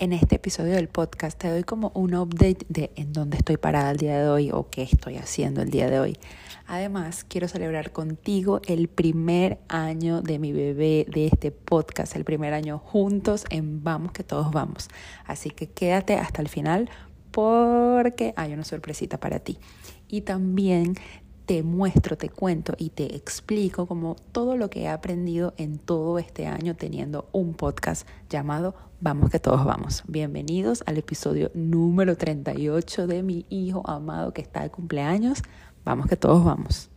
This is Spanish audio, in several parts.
En este episodio del podcast te doy como un update de en dónde estoy parada el día de hoy o qué estoy haciendo el día de hoy. Además, quiero celebrar contigo el primer año de mi bebé de este podcast, el primer año juntos en Vamos que todos vamos. Así que quédate hasta el final porque hay una sorpresita para ti. Y también te muestro, te cuento y te explico como todo lo que he aprendido en todo este año teniendo un podcast llamado Vamos que todos vamos. Bienvenidos al episodio número 38 de mi hijo amado que está de cumpleaños. Vamos que todos vamos.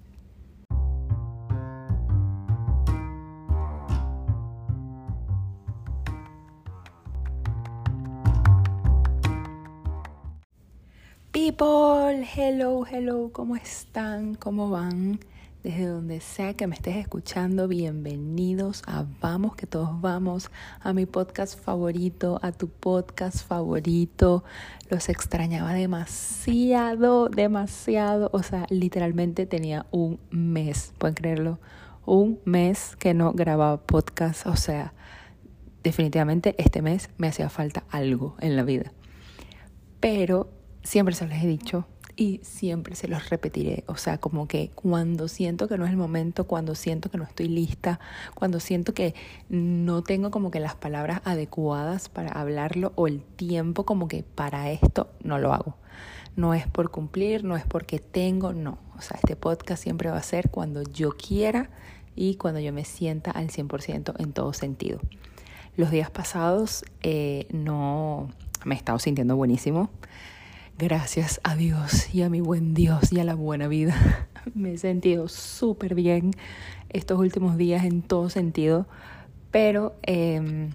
People, hello, hello, ¿cómo están? ¿Cómo van? Desde donde sea que me estés escuchando, bienvenidos a Vamos, que todos vamos, a mi podcast favorito, a tu podcast favorito. Los extrañaba demasiado, demasiado. O sea, literalmente tenía un mes, pueden creerlo, un mes que no grababa podcast. O sea, definitivamente este mes me hacía falta algo en la vida. Pero siempre se los he dicho y siempre se los repetiré. O sea, como que cuando siento que no es el momento, cuando siento que no estoy lista, cuando siento que no tengo como que las palabras adecuadas para hablarlo o el tiempo como que para esto, no lo hago. No es por cumplir, no es porque tengo, no. O sea, este podcast siempre va a ser cuando yo quiera y cuando yo me sienta al 100% en todo sentido. Los días pasados eh, no me he estado sintiendo buenísimo. Gracias a Dios y a mi buen Dios y a la buena vida. Me he sentido súper bien estos últimos días en todo sentido, pero em,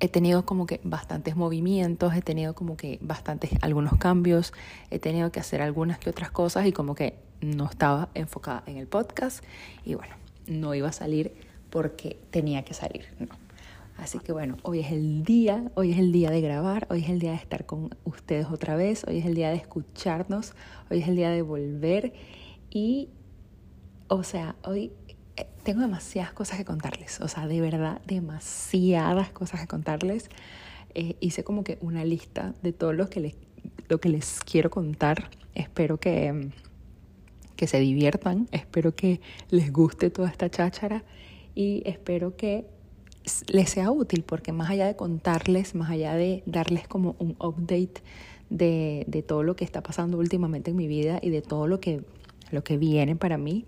he tenido como que bastantes movimientos, he tenido como que bastantes algunos cambios, he tenido que hacer algunas que otras cosas y como que no estaba enfocada en el podcast y bueno, no iba a salir porque tenía que salir, no. Así que bueno, hoy es el día, hoy es el día de grabar, hoy es el día de estar con ustedes otra vez, hoy es el día de escucharnos, hoy es el día de volver y, o sea, hoy eh, tengo demasiadas cosas que contarles, o sea, de verdad, demasiadas cosas que contarles. Eh, hice como que una lista de todo lo que les, lo que les quiero contar. Espero que, que se diviertan, espero que les guste toda esta cháchara y espero que les sea útil, porque más allá de contarles, más allá de darles como un update de, de, todo lo que está pasando últimamente en mi vida y de todo lo que, lo que viene para mí,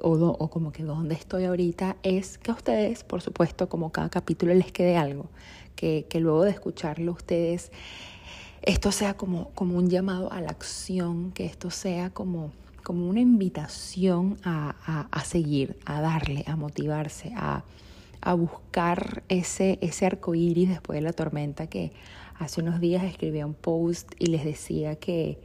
o, o como que donde estoy ahorita, es que a ustedes, por supuesto, como cada capítulo les quede algo, que, que luego de escucharlo ustedes, esto sea como, como un llamado a la acción, que esto sea como como una invitación a, a, a seguir, a darle, a motivarse, a, a buscar ese, ese arco iris después de la tormenta que hace unos días escribí un post y les decía que,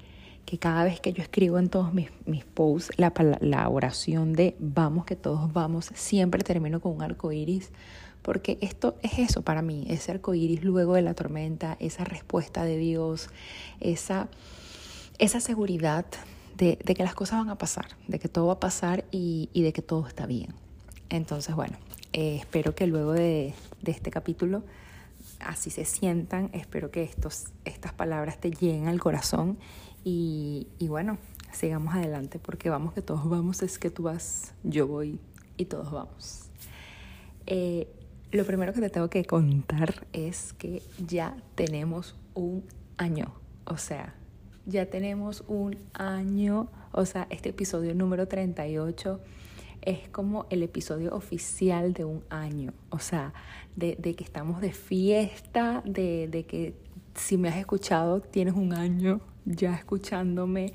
que cada vez que yo escribo en todos mis, mis posts la, la oración de vamos, que todos vamos, siempre termino con un arco iris, porque esto es eso para mí, ese arco iris luego de la tormenta, esa respuesta de Dios, esa, esa seguridad de, de, que las cosas van a pasar, de que todo va a pasar y, y de que todo está bien. Entonces, bueno, eh, espero que luego de, de, este capítulo así se sientan, espero que estos, estas palabras te lleguen al corazón y, y bueno, sigamos adelante porque vamos que todos vamos, es que tú vas, yo voy y todos vamos. Eh, lo primero que te tengo que contar es que ya tenemos un año, o sea, ya tenemos un año, o sea, este episodio número 38 es como el episodio oficial de un año, o sea, de, que estamos de fiesta, de, de, que si me has escuchado, tienes un año ya escuchándome,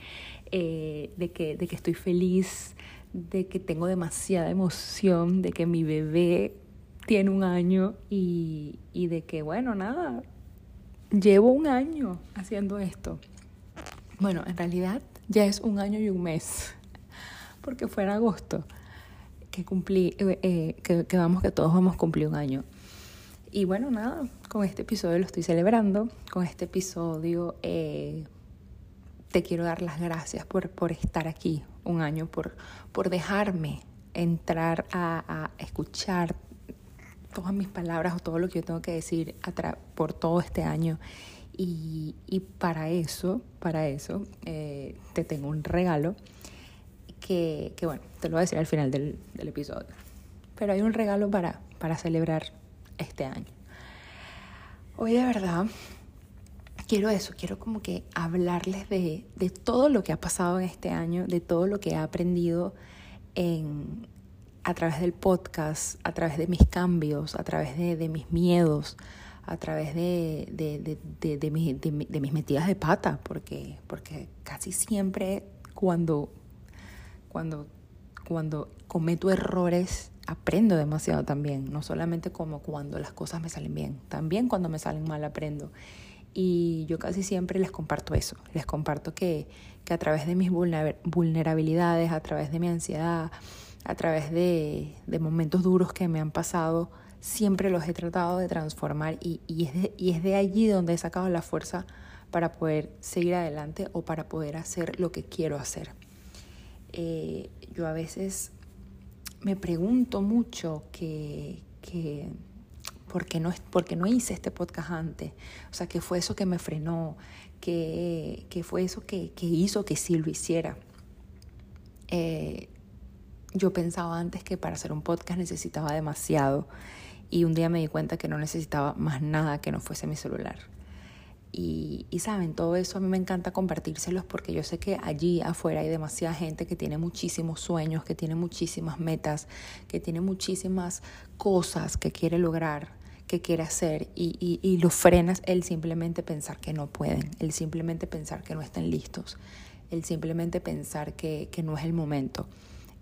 eh, de, que, de que estoy feliz, de que tengo demasiada emoción, de que mi bebé tiene un año y, y de que, bueno, nada, llevo un año haciendo esto. Bueno, en realidad ya es un año y un mes, porque fue en agosto que cumplí, eh, eh, que, vamos, que todos vamos a cumplir un año. Y bueno, nada, con este episodio lo estoy celebrando. Con este episodio eh, te quiero dar las gracias por, por estar aquí un año, por, por dejarme entrar a, a escuchar todas mis palabras o todo lo que yo tengo que decir por todo este año. Y, y para eso, para eso, eh, te tengo un regalo que, que, bueno, te lo voy a decir al final del, del episodio. Pero hay un regalo para, para celebrar este año. Hoy de verdad quiero eso, quiero como que hablarles de, de, todo lo que ha pasado en este año, de todo lo que he aprendido en, a través del podcast, a través de mis cambios, a través de, de mis miedos, a través de, de, de, mis metidas de pata, porque, porque casi siempre cuando, cuando, cuando cometo errores aprendo demasiado también, no solamente como cuando las cosas me salen bien, también cuando me salen mal aprendo. Y yo casi siempre les comparto eso, les comparto que, que a través de mis vulnerabilidades, a través de mi ansiedad, a través de, de momentos duros que me han pasado, siempre los he tratado de transformar y, y, es de, y es de allí donde he sacado la fuerza para poder seguir adelante o para poder hacer lo que quiero hacer. Eh, yo a veces me pregunto mucho que, que ¿por, qué no, por qué no hice este podcast antes? O sea, ¿qué fue eso que me frenó? ¿Qué, fue eso que, que, hizo que sí lo hiciera? Eh, yo pensaba antes que para hacer un podcast necesitaba demasiado y un día me di cuenta que no necesitaba más nada que no fuese mi celular. Y, y, saben, todo eso a mí me encanta compartírselos porque yo sé que allí afuera hay demasiada gente que tiene muchísimos sueños, que tiene muchísimas metas, que tiene muchísimas cosas que quiere lograr, que quiere hacer y, y, y lo frenas el simplemente pensar que no pueden, el simplemente pensar que no están listos, el simplemente pensar que, que no es el momento.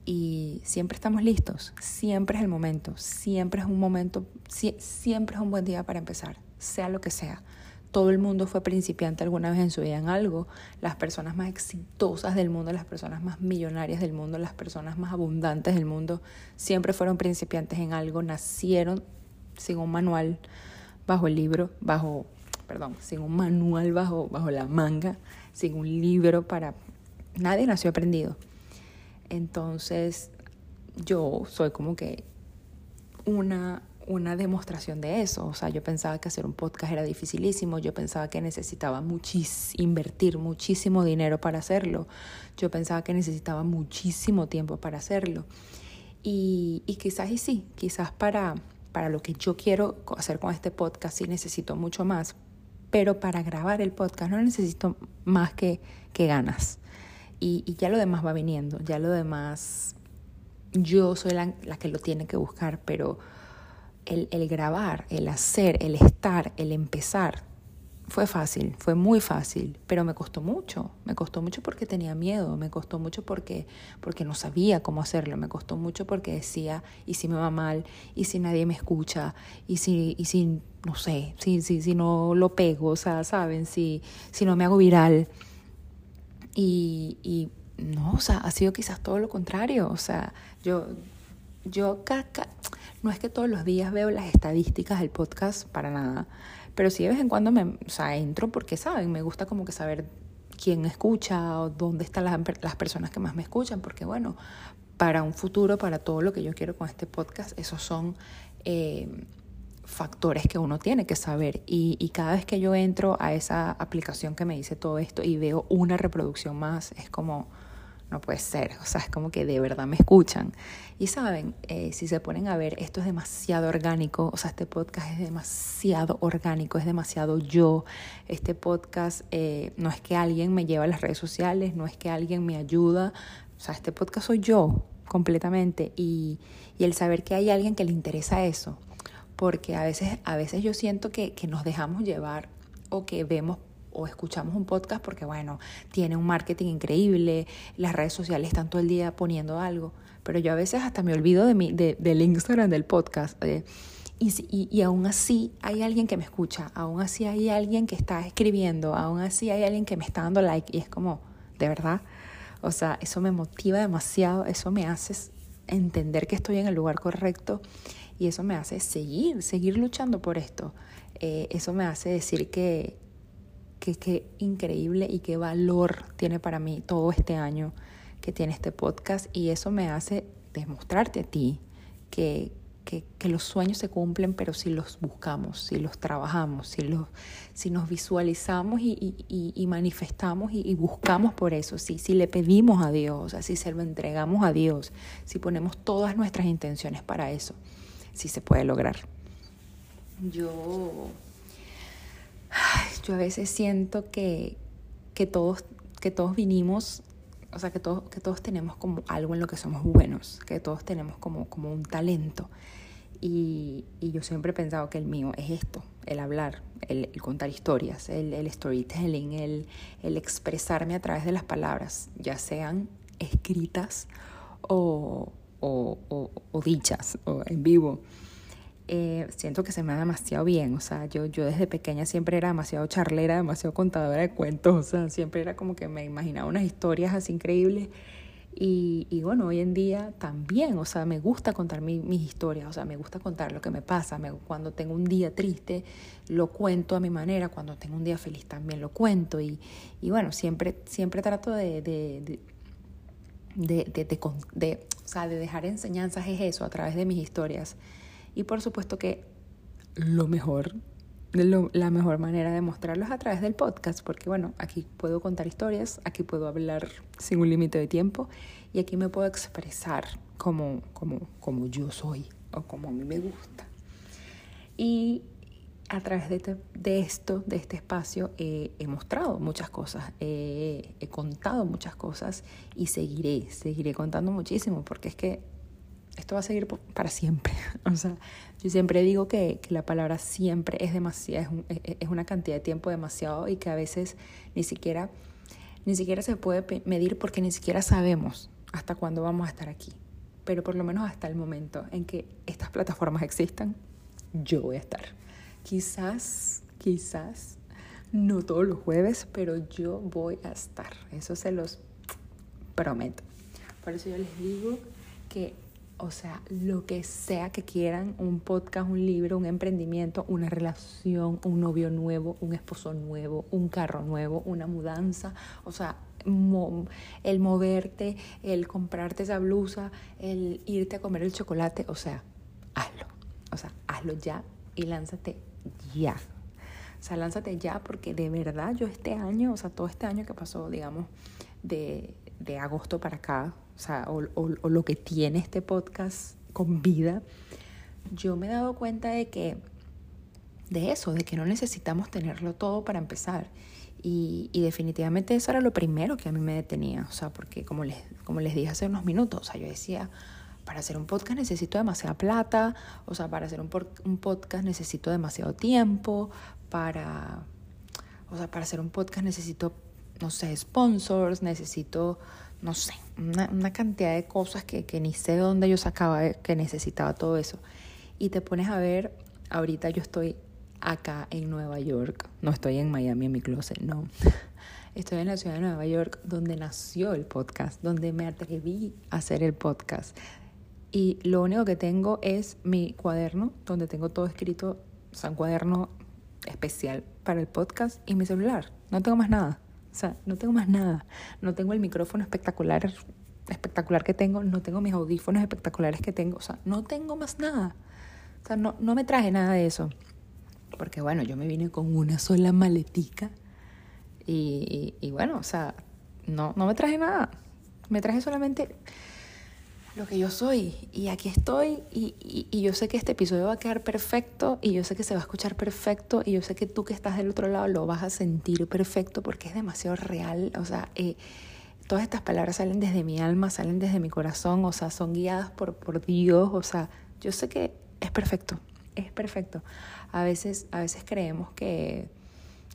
Y siempre estamos listos, siempre es el momento, siempre es un momento, siempre es un buen día para empezar, sea lo que sea todo el mundo fue principiante alguna vez en su vida en algo. Las personas más exitosas del mundo, las personas más millonarias del mundo, las personas más abundantes del mundo, siempre fueron principiantes en algo, nacieron sin un manual bajo el libro, bajo, perdón, sin un manual bajo, bajo la manga, sin un libro para... Nadie nació aprendido. Entonces, yo soy como que una una demostración de eso. O sea, yo pensaba que hacer un podcast era dificilísimo, yo pensaba que necesitaba muchis, invertir muchísimo dinero para hacerlo, yo pensaba que necesitaba muchísimo tiempo para hacerlo. Y, y quizás sí, quizás para, para lo que yo quiero hacer con este podcast sí necesito mucho más, pero para grabar el podcast no necesito más que, que ganas. Y, y ya lo demás va viniendo, ya lo demás, yo soy la, la que lo tiene que buscar, pero el, el grabar, el hacer, el estar, el empezar, fue fácil, fue muy fácil, pero me costó mucho, me costó mucho porque tenía miedo, me costó mucho porque, porque no sabía cómo hacerlo, me costó mucho porque decía, y si me va mal, y si nadie me escucha, y si, y si no sé, si, si, si no lo pego, o sea, saben, si, si no me hago viral. Y, y no, o sea, ha sido quizás todo lo contrario, o sea, yo, yo no es que todos los días veo las estadísticas del podcast para nada, pero sí de vez en cuando me, o sea, entro porque saben, me gusta como que saber quién escucha o dónde están las, las personas que más me escuchan, porque bueno, para un futuro, para todo lo que yo quiero con este podcast, esos son eh, factores que uno tiene que saber. Y, y, cada vez que yo entro a esa aplicación que me dice todo esto y veo una reproducción más, es como, no puede ser, o sea, es como que de verdad me escuchan. Y saben, eh, si se ponen a ver, esto es demasiado orgánico, o sea, este podcast es demasiado orgánico, es demasiado yo. Este podcast eh, no es que alguien me lleva a las redes sociales, no es que alguien me ayuda, o sea, este podcast soy yo completamente y, y el saber que hay alguien que le interesa eso, porque a veces, a veces yo siento que, que nos dejamos llevar o que vemos o escuchamos un podcast porque, bueno, tiene un marketing increíble, las redes sociales están todo el día poniendo algo, pero yo a veces hasta me olvido de mi, de, del Instagram del podcast. Eh, y, y, y, aún así hay alguien que me escucha, aún así hay alguien que está escribiendo, aún así hay alguien que me está dando like y es como, de verdad, o sea, eso me motiva demasiado, eso me hace entender que estoy en el lugar correcto y eso me hace seguir, seguir luchando por esto. Eh, eso me hace decir que, qué increíble y qué valor tiene para mí todo este año que tiene este podcast y eso me hace demostrarte a ti que, que, los sueños se cumplen, pero si los buscamos, si los trabajamos, si, los, si nos visualizamos y, manifestamos y, buscamos por eso, si, si le pedimos a Dios, si se lo entregamos a Dios, si ponemos todas nuestras intenciones para eso, si se puede lograr. Yo, yo a veces siento que, que, todos, que todos vinimos o sea, que todos, que todos tenemos como algo en lo que somos buenos, que todos tenemos como, como un talento. Y, y yo siempre he pensado que el mío es esto, el hablar, el, contar historias, el, el storytelling, el, el, expresarme a través de las palabras, ya sean escritas o, o, o, o dichas o en vivo. Eh, siento que se me da demasiado bien. O sea, yo, yo desde pequeña siempre era demasiado charlera, demasiado contadora de cuentos. O sea, siempre era como que me imaginaba unas historias así increíbles. Y, y bueno, hoy en día también, o sea, me gusta contar mis historias, o sea, me gusta contar lo que me pasa. Me, cuando tengo un día triste, lo cuento a mi manera. Cuando tengo un día feliz, también lo cuento. Y, y bueno, siempre, siempre trato de, de, de, de, de, o sea, de dejar enseñanzas es eso, a través de mis historias. Y por supuesto que lo mejor, la mejor manera de mostrarlo es a través del podcast, porque bueno, aquí puedo contar historias, aquí puedo hablar sin un límite de tiempo y aquí me puedo expresar como, como, como yo soy o como a mí me gusta. Y a través de, de esto, de este espacio, he mostrado muchas cosas, he contado muchas cosas y seguiré, seguiré contando muchísimo, porque es que esto va a seguir para siempre. O sea, yo siempre digo que, que la palabra siempre es demasiado, es, es, una cantidad de tiempo demasiado y que a veces ni siquiera, ni siquiera se puede medir porque ni siquiera sabemos hasta cuándo vamos a estar aquí. Pero por lo menos hasta el momento en que estas plataformas existan, yo voy a estar. Quizás, quizás, no todos los jueves, pero yo voy a estar. Eso se los prometo. Por eso yo les digo que o sea, lo que sea que quieran, un podcast, un libro, un emprendimiento, una relación, un novio nuevo, un esposo nuevo, un carro nuevo, una mudanza, o sea, el moverte, el comprarte esa blusa, el irte a comer el chocolate, o sea, hazlo, o sea, hazlo ya y lánzate ya. O sea, lánzate ya porque de verdad yo este año, o sea, todo este año que pasó, digamos, de, de agosto para acá, sea, o, o, lo que tiene este podcast con vida, yo me he dado cuenta de que, de eso, de que no necesitamos tenerlo todo para empezar. Y, y, definitivamente eso era lo primero que a mí me detenía, o sea, porque como les, como les dije hace unos minutos, o sea, yo decía, para hacer un podcast necesito demasiada plata, o sea, para hacer un, un podcast necesito demasiado tiempo, para, o sea, para hacer un podcast necesito, no sé, sponsors, necesito no sé, una, cantidad de cosas que, que, ni sé de dónde yo sacaba que necesitaba todo eso. Y te pones a ver, ahorita yo estoy acá en Nueva York, no estoy en Miami en mi closet, no. Estoy en la ciudad de Nueva York donde nació el podcast, donde me atreví a hacer el podcast. Y lo único que tengo es mi cuaderno, donde tengo todo escrito, o un cuaderno especial para el podcast y mi celular. No tengo más nada. O sea, no tengo más nada. No tengo el micrófono espectacular, espectacular que tengo, no tengo mis audífonos espectaculares que tengo. O sea, no tengo más nada. O sea, no, no me traje nada de eso. Porque bueno, yo me vine con una sola maletica. Y, y, bueno, o sea, no, no me traje nada. Me traje solamente lo que yo soy. Y aquí estoy y, y, yo sé que este episodio va a quedar perfecto y yo sé que se va a escuchar perfecto y yo sé que tú que estás del otro lado lo vas a sentir perfecto porque es demasiado real. O sea, eh, todas estas palabras salen desde mi alma, salen desde mi corazón, o sea, son guiadas por, por Dios. O sea, yo sé que es perfecto, es perfecto. A veces, a veces creemos que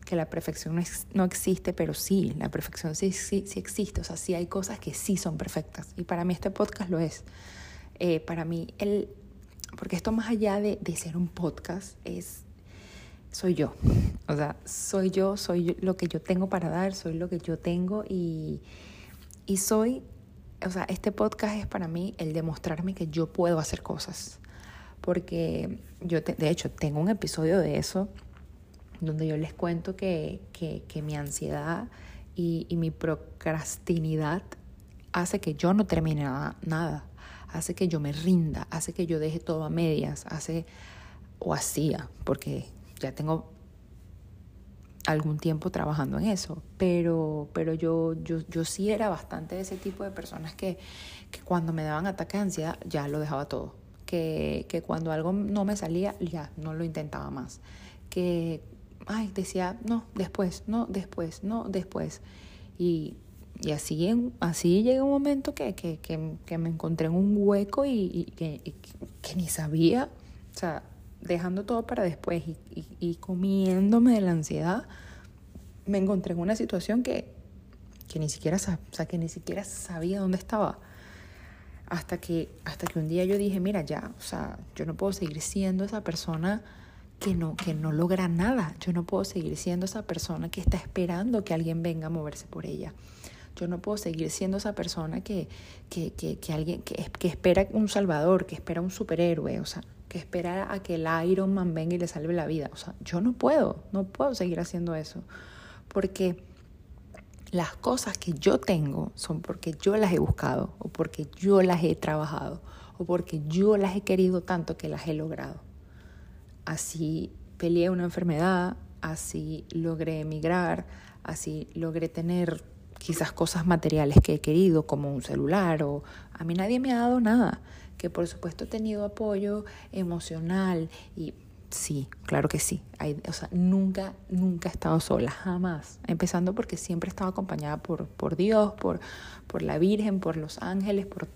que la perfección no, no, existe, pero sí, la perfección sí, sí, sí, existe. O sea, sí hay cosas que sí son perfectas. Y para mí este podcast lo es. Eh, para mí, el, porque esto más allá de, de, ser un podcast, es, soy yo. O sea, soy yo, soy lo que yo tengo para dar, soy lo que yo tengo y, y soy, o sea, este podcast es para mí el demostrarme que yo puedo hacer cosas. Porque yo, de hecho, tengo un episodio de eso donde yo les cuento que, que, que mi ansiedad y, y, mi procrastinidad hace que yo no termine nada, nada, hace que yo me rinda, hace que yo deje todo a medias, hace o hacía, porque ya tengo algún tiempo trabajando en eso, pero, pero yo, yo, yo sí era bastante de ese tipo de personas que, que cuando me daban ataque de ansiedad ya lo dejaba todo, que, que cuando algo no me salía ya no lo intentaba más, que ay, decía, no, después, no, después, no, después. Y, y así, así llega un momento que, que, que, me encontré en un hueco y, que, que, ni sabía, o sea, dejando todo para después y, y, comiéndome de la ansiedad, me encontré en una situación que, que, ni siquiera, o sea, que ni siquiera sabía dónde estaba. Hasta que, hasta que un día yo dije, mira, ya, o sea, yo no puedo seguir siendo esa persona que no, que no logra nada. Yo no puedo seguir siendo esa persona que está esperando que alguien venga a moverse por ella. Yo no puedo seguir siendo esa persona que, que, que, que alguien que, que, espera un salvador, que espera un superhéroe, o sea, que espera a que el Iron Man venga y le salve la vida. O sea, yo no puedo, no puedo seguir haciendo eso. Porque las cosas que yo tengo son porque yo las he buscado, o porque yo las he trabajado, o porque yo las he querido tanto que las he logrado. Así peleé una enfermedad, así logré emigrar, así logré tener quizás cosas materiales que he querido, como un celular, o a mí nadie me ha dado nada, que por supuesto he tenido apoyo emocional y sí, claro que sí, o sea, nunca, nunca he estado sola, jamás, empezando porque siempre he estado acompañada por, por Dios, por, por la Virgen, por los ángeles, por,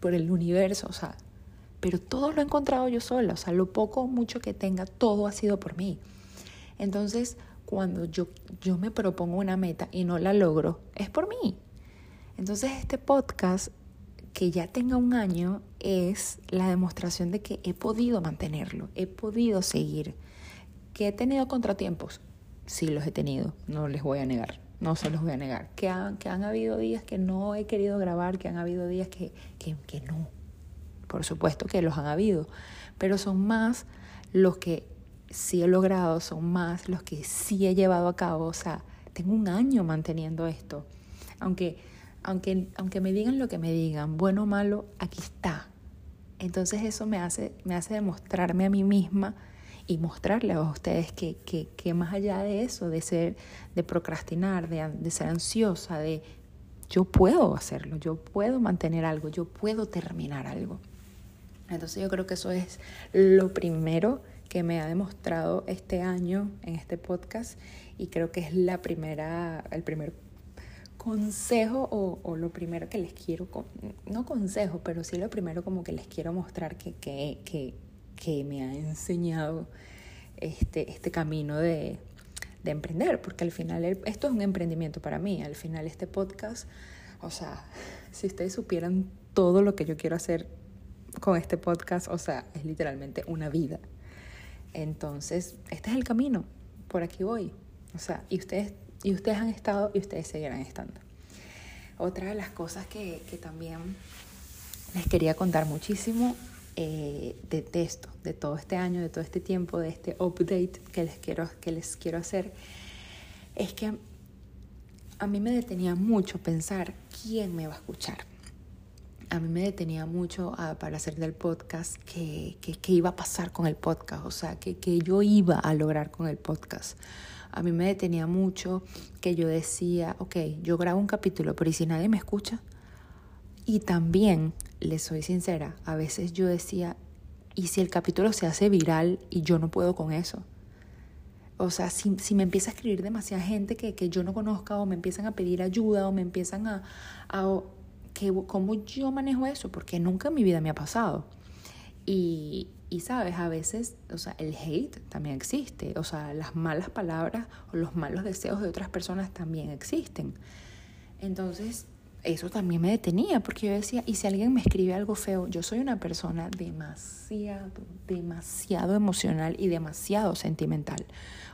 por el universo, o sea, pero todo lo he encontrado yo sola, o sea, lo poco o mucho que tenga, todo ha sido por mí. Entonces, cuando yo, yo me propongo una meta y no la logro, es por mí. Entonces este podcast, que ya tenga un año, es la demostración de que he podido mantenerlo, he podido seguir. Que he tenido contratiempos, sí los he tenido, no les voy a negar, no se los voy a negar. Que han, que han habido días que no he querido grabar, que han habido días que, que, que no. Por supuesto que los han habido, pero son más los que sí he logrado, son más los que sí he llevado a cabo. O sea, tengo un año manteniendo esto. Aunque, aunque, aunque me digan lo que me digan, bueno o malo, aquí está. Entonces eso me hace, me hace demostrarme a mí misma y mostrarle a ustedes que, que, que más allá de eso, de ser, de procrastinar, de, de ser ansiosa, de yo puedo hacerlo, yo puedo mantener algo, yo puedo terminar algo. Entonces yo creo que eso es lo primero que me ha demostrado este año en este podcast y creo que es la primera, el primer consejo o, lo primero que les quiero, no consejo, pero sí lo primero como que les quiero mostrar que, que, que, que me ha enseñado este, este camino de, de emprender, porque al final esto es un emprendimiento para mí, al final este podcast, o sea, si ustedes supieran todo lo que yo quiero hacer con este podcast, o sea, es literalmente una vida. Entonces, este es el camino, por aquí voy. O sea, y ustedes, y ustedes han estado y ustedes seguirán estando. Otra de las cosas que, que también les quería contar muchísimo eh, de, de, esto, de todo este año, de todo este tiempo, de este update que les quiero, que les quiero hacer, es que a mí me detenía mucho pensar quién me va a escuchar a mí me detenía mucho para hacer del podcast qué que, iba a pasar con el podcast, o sea, que, que yo iba a lograr con el podcast. A mí me detenía mucho que yo decía, ok, yo grabo un capítulo, pero ¿y si nadie me escucha? Y también, les soy sincera, a veces yo decía, ¿y si el capítulo se hace viral y yo no puedo con eso? O sea, si, si me empieza a escribir demasiada gente que, que, yo no conozca o me empiezan a pedir ayuda o me empiezan a que, ¿cómo yo manejo eso? Porque nunca en mi vida me ha pasado. Y, y sabes, a veces, o sea, el hate también existe, o sea, las malas palabras o los malos deseos de otras personas también existen. Entonces, eso también me detenía, porque yo decía, y si alguien me escribe algo feo, yo soy una persona demasiado, demasiado emocional y demasiado sentimental.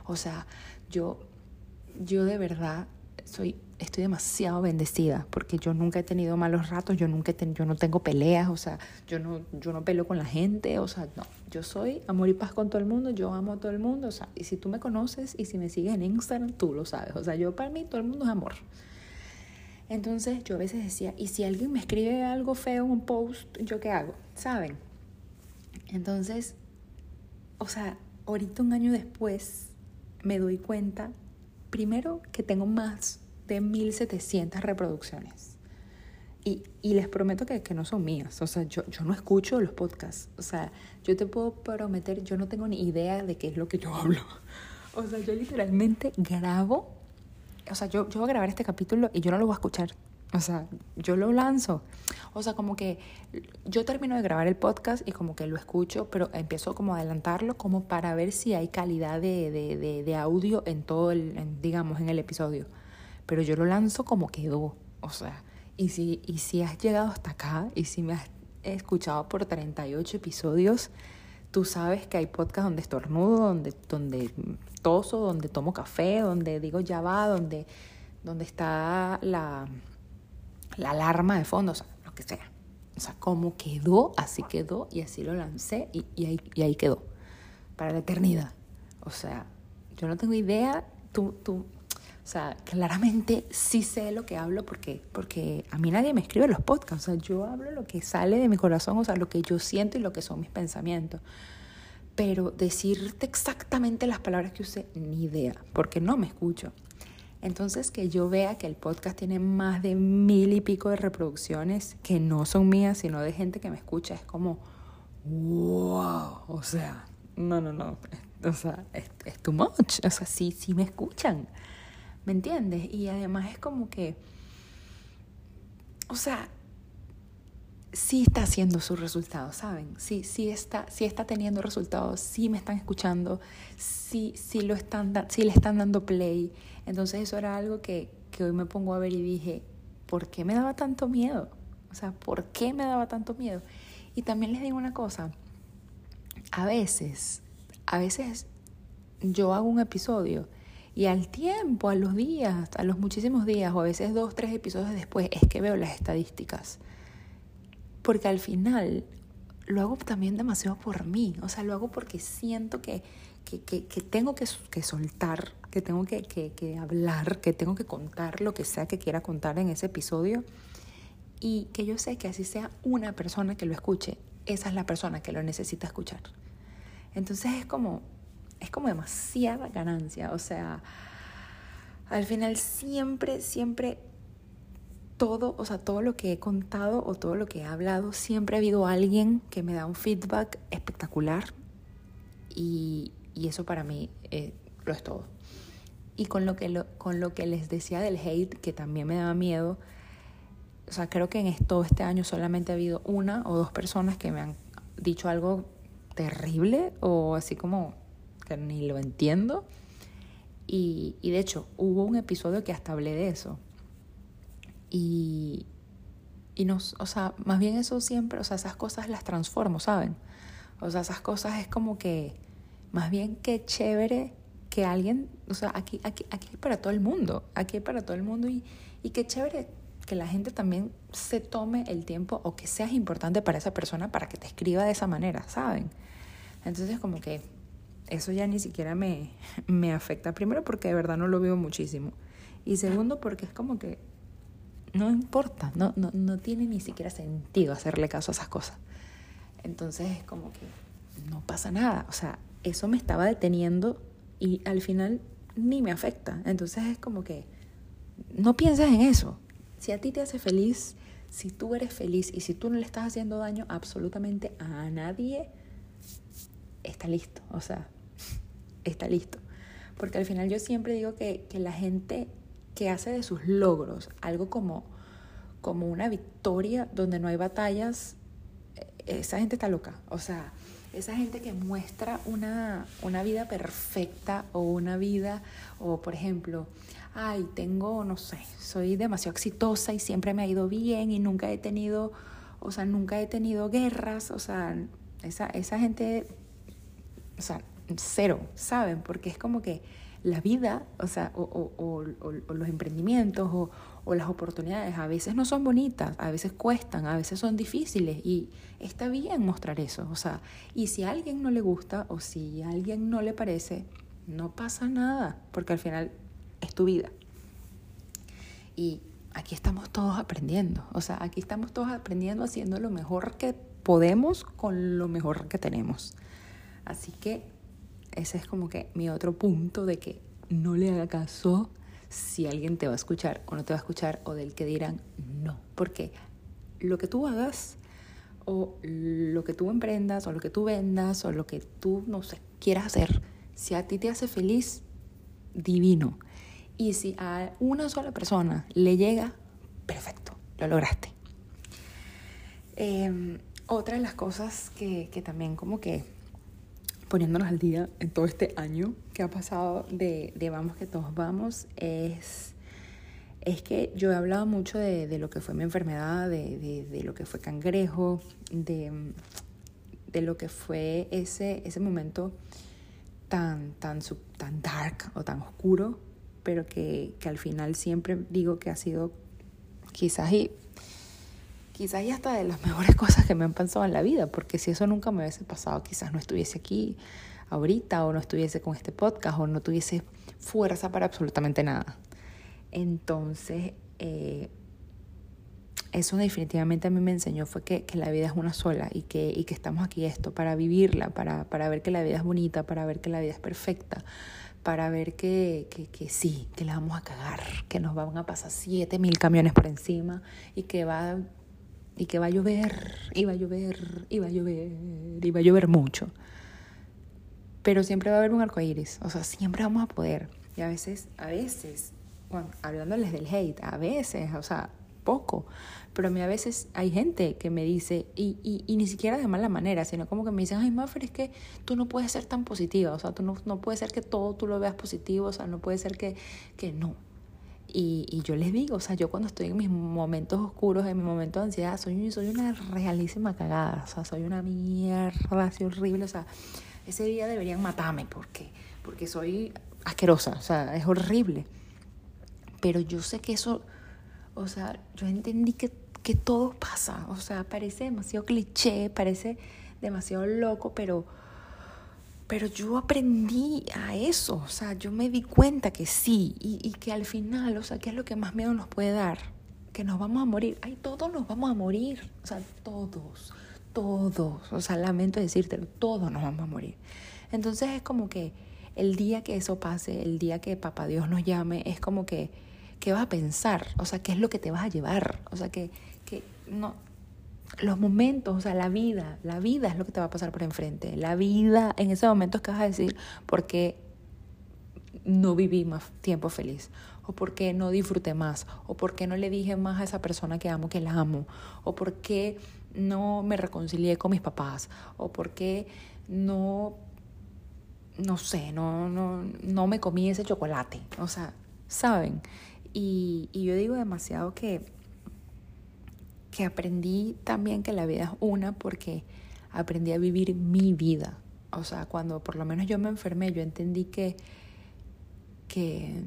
O sea, yo, yo de verdad soy, estoy demasiado bendecida porque yo nunca he tenido malos ratos, yo nunca yo no tengo peleas, o sea, yo no, yo no peleo con la gente, o sea, no, yo soy amor y paz con todo el mundo, yo amo a todo el mundo, o sea, y si tú me conoces y si me sigues en Instagram, tú lo sabes, o sea, yo para mí todo el mundo es amor. Entonces yo a veces decía, ¿y si alguien me escribe algo feo en un post, yo qué hago? ¿Saben? Entonces, o sea, ahorita un año después me doy cuenta, primero que tengo más de 1700 reproducciones. Y, y, les prometo que, que, no son mías. O sea, yo, yo no escucho los podcasts. O sea, yo te puedo prometer, yo no tengo ni idea de qué es lo que yo hablo. O sea, yo literalmente grabo. O sea, yo, yo voy a grabar este capítulo y yo no lo voy a escuchar. O sea, yo lo lanzo. O sea, como que yo termino de grabar el podcast y como que lo escucho, pero empiezo como a adelantarlo como para ver si hay calidad de, de, de, audio en todo el, en, digamos, en el episodio. Pero yo lo lanzo como quedó. O sea, y si, y si has llegado hasta acá y si me has escuchado por 38 episodios, tú sabes que hay podcasts donde estornudo, donde, donde toso, donde tomo café, donde digo ya va, donde, donde está la, la alarma de fondo, o sea, lo que sea. O sea, como quedó, así quedó y así lo lancé y, y, ahí, y ahí quedó, para la eternidad. O sea, yo no tengo idea, tú, tú, o sea, claramente sí sé lo que hablo porque, porque a mí nadie me escribe los podcasts. O sea, yo hablo lo que sale de mi corazón, o sea, lo que yo siento y lo que son mis pensamientos. Pero decirte exactamente las palabras que usé, ni idea, porque no me escucho. Entonces, que yo vea que el podcast tiene más de mil y pico de reproducciones que no son mías, sino de gente que me escucha, es como, wow, o sea, no, no, no, o sea, es, es too much, o sea, sí, sí me escuchan. ¿Me entiendes? Y además es como que, o sea, sí está haciendo sus resultados, ¿saben? Sí, sí está, sí está teniendo resultados, sí me están escuchando, sí, sí, lo están sí le están dando play. Entonces eso era algo que, que hoy me pongo a ver y dije, ¿por qué me daba tanto miedo? O sea, ¿por qué me daba tanto miedo? Y también les digo una cosa, a veces, a veces yo hago un episodio y al tiempo, a los días, a los muchísimos días, o a veces dos, tres episodios después, es que veo las estadísticas. Porque al final lo hago también demasiado por mí. O sea, lo hago porque siento que, que, que, tengo que, soltar, que tengo que hablar, que tengo que contar lo que sea que quiera contar en ese episodio. Y que yo sé que así sea una persona que lo escuche, esa es la persona que lo necesita escuchar. Entonces es como, es como demasiada ganancia. O sea, al final siempre, siempre todo, o sea, todo lo que he contado o todo lo que he hablado, siempre ha habido alguien que me da un feedback espectacular y, y eso para mí eh, lo es todo. Y con lo, que lo, con lo que les decía del hate, que también me daba miedo, o sea, creo que en todo este año solamente ha habido una o dos personas que me han dicho algo terrible o así como ni lo entiendo. Y, y, de hecho, hubo un episodio que hasta hablé de eso. Y, y nos, o sea, más bien eso siempre, o sea, esas cosas las transformo, ¿saben? O sea, esas cosas es como que, más bien que chévere que alguien, o sea, aquí, aquí, aquí hay para todo el mundo, aquí hay para todo el mundo y, y qué chévere que la gente también se tome el tiempo o que seas importante para esa persona para que te escriba de esa manera, ¿saben? Entonces como que eso ya ni siquiera me, me afecta. Primero porque de verdad no lo veo muchísimo. Y segundo porque es como que no importa, no, no, no tiene ni siquiera sentido hacerle caso a esas cosas. Entonces es como que no pasa nada. O sea, eso me estaba deteniendo y al final ni me afecta. Entonces es como que no pienses en eso. Si a ti te hace feliz, si tú eres feliz y si tú no le estás haciendo daño absolutamente a nadie, está listo. O sea, está listo. Porque al final yo siempre digo que, que la gente que hace de sus logros algo como, como una victoria donde no hay batallas, e, esa gente está loca. O sea, esa gente que muestra una, una vida perfecta o una vida, o por ejemplo, ay, tengo, no sé, soy demasiado exitosa y siempre me ha ido bien y nunca he tenido, o sea, nunca he tenido guerras, o sea, esa, esa gente, o sea, cero, ¿saben? Porque es como que la vida, o sea, o, los emprendimientos o, las oportunidades a veces no son bonitas, a veces cuestan, a veces son difíciles y está bien mostrar eso, o sea, y si a alguien no le gusta o si a alguien no le parece, no pasa nada, porque al final es tu vida. Y aquí estamos todos aprendiendo. O sea, aquí estamos todos aprendiendo haciendo lo mejor que podemos con lo mejor que tenemos. Así que ese es como que mi otro punto de que no le haga caso si alguien te va a escuchar o no te va a escuchar o del que dirán no. Porque lo que tú hagas o lo que tú emprendas o lo que tú vendas o lo que tú, no sé, quieras hacer, si a ti te hace feliz, divino. Y si a una sola persona le llega, perfecto, lo lograste. Em, otra de las cosas que, que, también como que poniéndonos al día en todo este año que ha pasado de, de Vamos que todos vamos es, es que yo he hablado mucho de, de lo que fue mi enfermedad, de, de, lo que fue cangrejo, de, de lo que fue ese, ese momento tan, tan, tan dark o tan oscuro pero que, que al final siempre digo que ha sido quizás y quizás y hasta de las mejores cosas que me han pasado en la vida, porque si eso nunca me hubiese pasado, quizás no estuviese aquí ahorita o no estuviese con este podcast o no tuviese fuerza para absolutamente nada. Entonces, eh, eso definitivamente a mí me enseñó fue que, que, la vida es una sola y que, y que estamos aquí esto para vivirla, para, para ver que la vida es bonita, para ver que la vida es perfecta, para ver que, que, que, sí, que la vamos a cagar, que nos van a pasar siete mil camiones por encima y que va y que va a llover, y va a llover, y va a llover, y va a llover mucho. Pero siempre va a haber un arco iris, o sea, siempre vamos a poder. Y a veces, a veces, bueno, hablándoles del hate, a veces, o sea, poco. Pero a mí a veces hay gente que me dice, y, y, y ni siquiera de mala manera, sino como que me dicen, ay, Maffer, es que tú no puedes ser tan positiva, o sea, tú no, no puede ser que todo tú lo veas positivo, o sea, no puede ser que, que no. Y, y, yo les digo, o sea, yo cuando estoy en mis momentos oscuros, en mi momento de ansiedad, soy, soy una realísima cagada, o sea, soy una mierda, soy horrible, o sea, ese día deberían matarme porque, porque soy asquerosa, o sea, es horrible. Pero yo sé que eso o sea, yo entendí que, que todo pasa. O sea, parece demasiado cliché, parece demasiado loco, pero, pero yo aprendí a eso. O sea, yo me di cuenta que sí. Y, y que al final, o sea, ¿qué es lo que más miedo nos puede dar? Que nos vamos a morir. Ay, todos nos vamos a morir. O sea, todos, todos. O sea, lamento decírtelo, todos nos vamos a morir. Entonces es como que el día que eso pase, el día que papá Dios nos llame, es como que qué vas a pensar, o sea, qué es lo que te vas a llevar, o sea, que, que no, los momentos, o sea, la vida, la vida es lo que te va a pasar por enfrente, la vida en ese momento es que vas a decir, porque no viví más tiempo feliz, o porque no disfruté más, o porque no le dije más a esa persona que amo que la amo, o porque no me reconcilié con mis papás, o porque no, no sé, no, no, no me comí ese chocolate, o sea, ¿saben? Y, y yo digo demasiado que, que aprendí también que la vida es una porque aprendí a vivir mi vida. O sea, cuando por lo menos yo me enfermé, yo entendí que, que,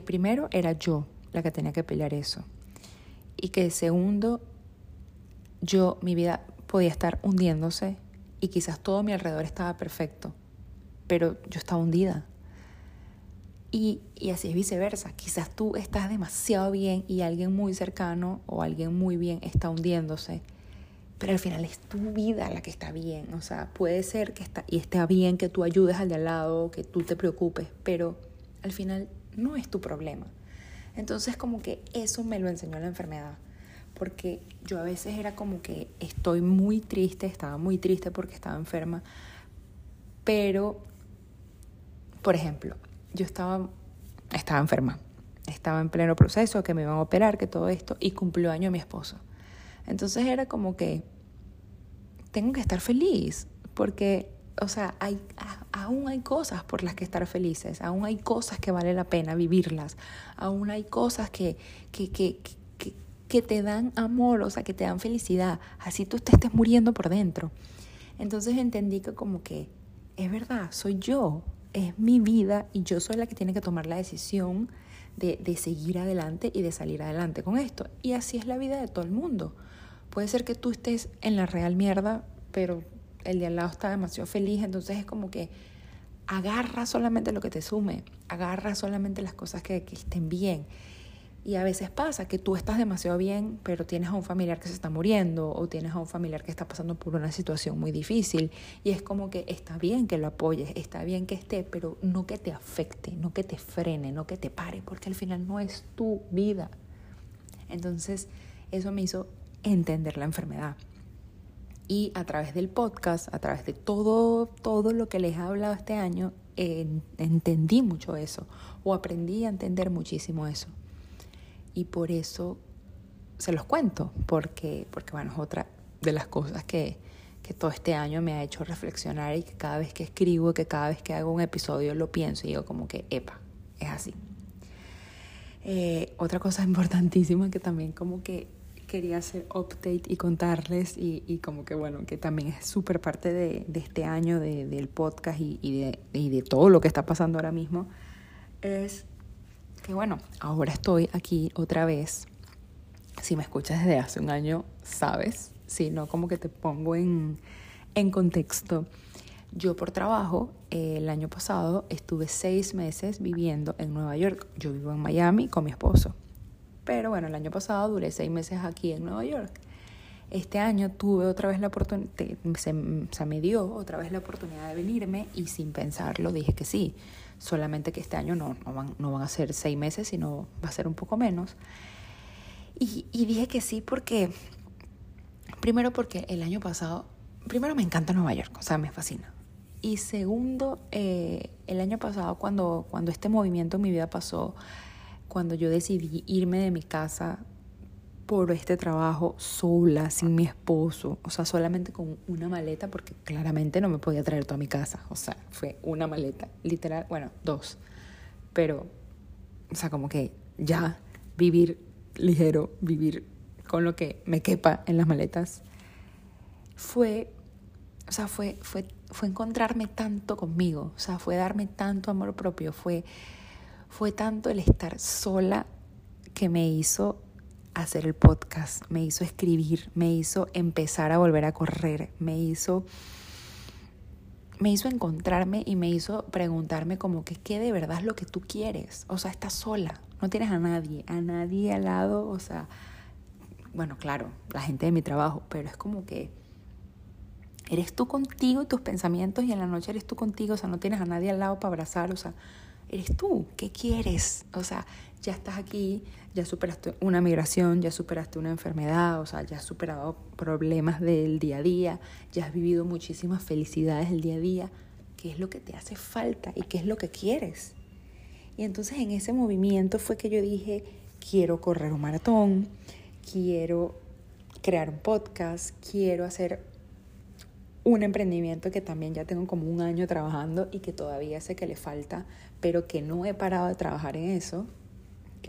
primero era yo la que tenía que pelear eso. Y que segundo, yo, mi vida podía estar hundiéndose y quizás todo mi alrededor estaba perfecto, pero yo estaba hundida. Y, y, así es viceversa. Quizás tú estás demasiado bien y alguien muy cercano o alguien muy bien está hundiéndose. Pero al final es tu vida la que está bien. O sea, puede ser que está, y está bien que tú ayudes al de al lado, que tú te preocupes, pero al final no es tu problema. Entonces como que eso me lo enseñó la enfermedad. Porque yo a veces era como que estoy muy triste, estaba muy triste porque estaba enferma. Pero, por ejemplo, yo estaba, estaba enferma, estaba en pleno proceso, que me iban a operar, que todo esto, y cumplió año mi esposo. Entonces era como que tengo que estar feliz, porque, o sea, hay, aún hay cosas por las que estar felices, aún hay cosas que vale la pena vivirlas, aún hay cosas que, que, que, que, que te dan amor, o sea, que te dan felicidad, así tú te estés muriendo por dentro. Entonces entendí que como que es verdad, soy yo, es mi vida y yo soy la que tiene que tomar la decisión de, de, seguir adelante y de salir adelante con esto. Y así es la vida de todo el mundo. Puede ser que tú estés en la real mierda, pero el de al lado está demasiado feliz, entonces es como que agarra solamente lo que te sume, agarra solamente las cosas que, que estén bien. Y a veces pasa que tú estás demasiado bien, pero tienes a un familiar que se está muriendo o tienes a un familiar que está pasando por una situación muy difícil. Y es como que está bien que lo apoyes, está bien que esté, pero no que te afecte, no que te frene, no que te pare, porque al final no es tu vida. Entonces, eso me hizo entender la enfermedad. Y a través del podcast, a través de todo, todo lo que les he hablado este año, entendí mucho eso o aprendí a entender muchísimo eso. Y por eso se los cuento, porque, porque bueno, es otra de las cosas que, que todo este año me ha hecho reflexionar y que cada vez que escribo, que cada vez que hago un episodio lo pienso y digo como que, epa, es así. Eh, otra cosa importantísima que también como que quería hacer update y contarles y, y como que bueno, que también es súper parte de, de, este año de, del podcast y, y, de, y de todo lo que está pasando ahora mismo, es que bueno, ahora estoy aquí otra vez. Si me escuchas desde hace un año, sabes, si no, como que te pongo en, en contexto. Yo por trabajo, el año pasado estuve seis meses viviendo en Nueva York. Yo vivo en Miami con mi esposo. Pero bueno, el año pasado duré seis meses aquí en Nueva York. Este año tuve otra vez la oportunidad, se, se, me dio otra vez la oportunidad de venirme y sin pensarlo dije que sí. Solamente que este año no, no, van, no van a ser seis meses, sino va a ser un poco menos. Y, y dije que sí porque, primero porque el año pasado, primero me encanta Nueva York, o sea, me fascina. Y segundo, eh, el año pasado cuando, cuando este movimiento en mi vida pasó, cuando yo decidí irme de mi casa por este trabajo sola, sin mi esposo, o sea, solamente con una maleta, porque claramente no me podía traer toda mi casa, o sea, fue una maleta, literal, bueno, dos, pero, o sea, como que ya vivir ligero, vivir con lo que me quepa en las maletas, fue, o sea, fue, fue, fue encontrarme tanto conmigo, o sea, fue darme tanto amor propio, fue fue tanto el estar sola que me hizo hacer el podcast, me hizo escribir, me hizo empezar a volver a correr, me hizo me hizo encontrarme y me hizo preguntarme como que qué de verdad es lo que tú quieres. O sea, estás sola, no tienes a nadie, a nadie al lado, o sea, bueno, claro, la gente de mi trabajo, pero es como que eres tú contigo y tus pensamientos y en la noche eres tú contigo, o sea, no tienes a nadie al lado para abrazar, o sea, eres tú, ¿qué quieres? O sea, ya estás aquí, ya superaste una migración, ya superaste una enfermedad, o sea, ya has superado problemas del día a día, ya has vivido muchísimas felicidades del día a día. ¿Qué es lo que te hace falta y qué es lo que quieres? Y entonces en ese movimiento fue que yo dije, quiero correr un maratón, quiero crear un podcast, quiero hacer un emprendimiento que también ya tengo como un año trabajando y que todavía sé que le falta, pero que no he parado de trabajar en eso,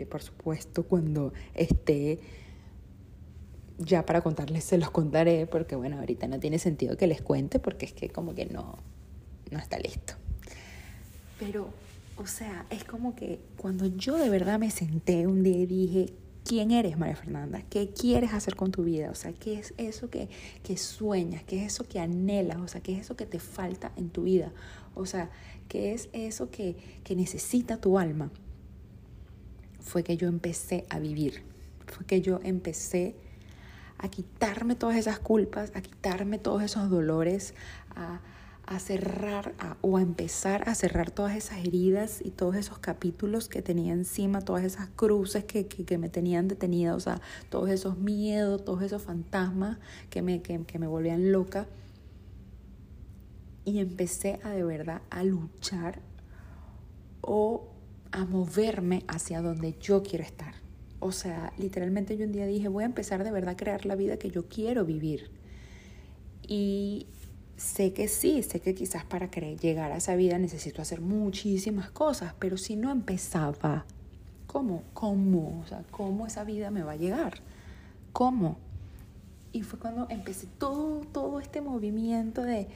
por supuesto cuando esté ya para contarles se los contaré, porque bueno, ahorita no tiene sentido que les cuente porque es que como que no, no está listo. Pero, o sea, es como que cuando yo de verdad me senté un día y dije, quién eres, María Fernanda, qué quieres hacer con tu vida, o sea, qué es eso que, que sueñas, qué es eso que anhelas, o sea, qué es eso que te falta en tu vida, o sea, qué es eso que, que necesita tu alma. Fue que yo empecé a vivir, fue que yo empecé a quitarme todas esas culpas, a quitarme todos esos dolores, a a cerrar o a empezar a cerrar todas esas heridas y todos esos capítulos que tenía encima, todas esas cruces que, que, me tenían detenida, o sea, todos esos miedos, todos esos fantasmas que me, que, que me volvían loca. Y empecé a de verdad a luchar o a moverme hacia donde yo quiero estar. O sea, literalmente yo un día dije, voy a empezar de verdad a crear la vida que yo quiero vivir. Y sé que sí, sé que quizás para llegar a esa vida necesito hacer muchísimas cosas, pero si no empezaba, ¿cómo? ¿Cómo? O sea, ¿cómo esa vida me va a llegar? ¿Cómo? Y fue cuando empecé todo, todo este movimiento de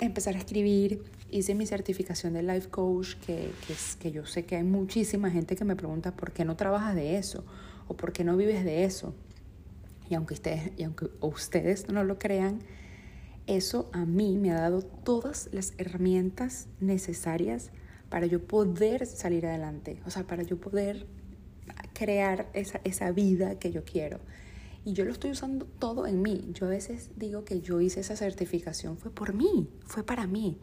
empezar a escribir, hice mi certificación de life coach, que, que, que yo sé que hay muchísima gente que me pregunta por qué no trabajas de eso o por qué no vives de eso. Y aunque ustedes, y aunque ustedes no lo crean, eso a mí me ha dado todas las herramientas necesarias para yo poder salir adelante, o sea, para yo poder crear esa, esa vida que yo quiero. Y yo lo estoy usando todo en mí. Yo a veces digo que yo hice esa certificación, fue por mí, fue para mí.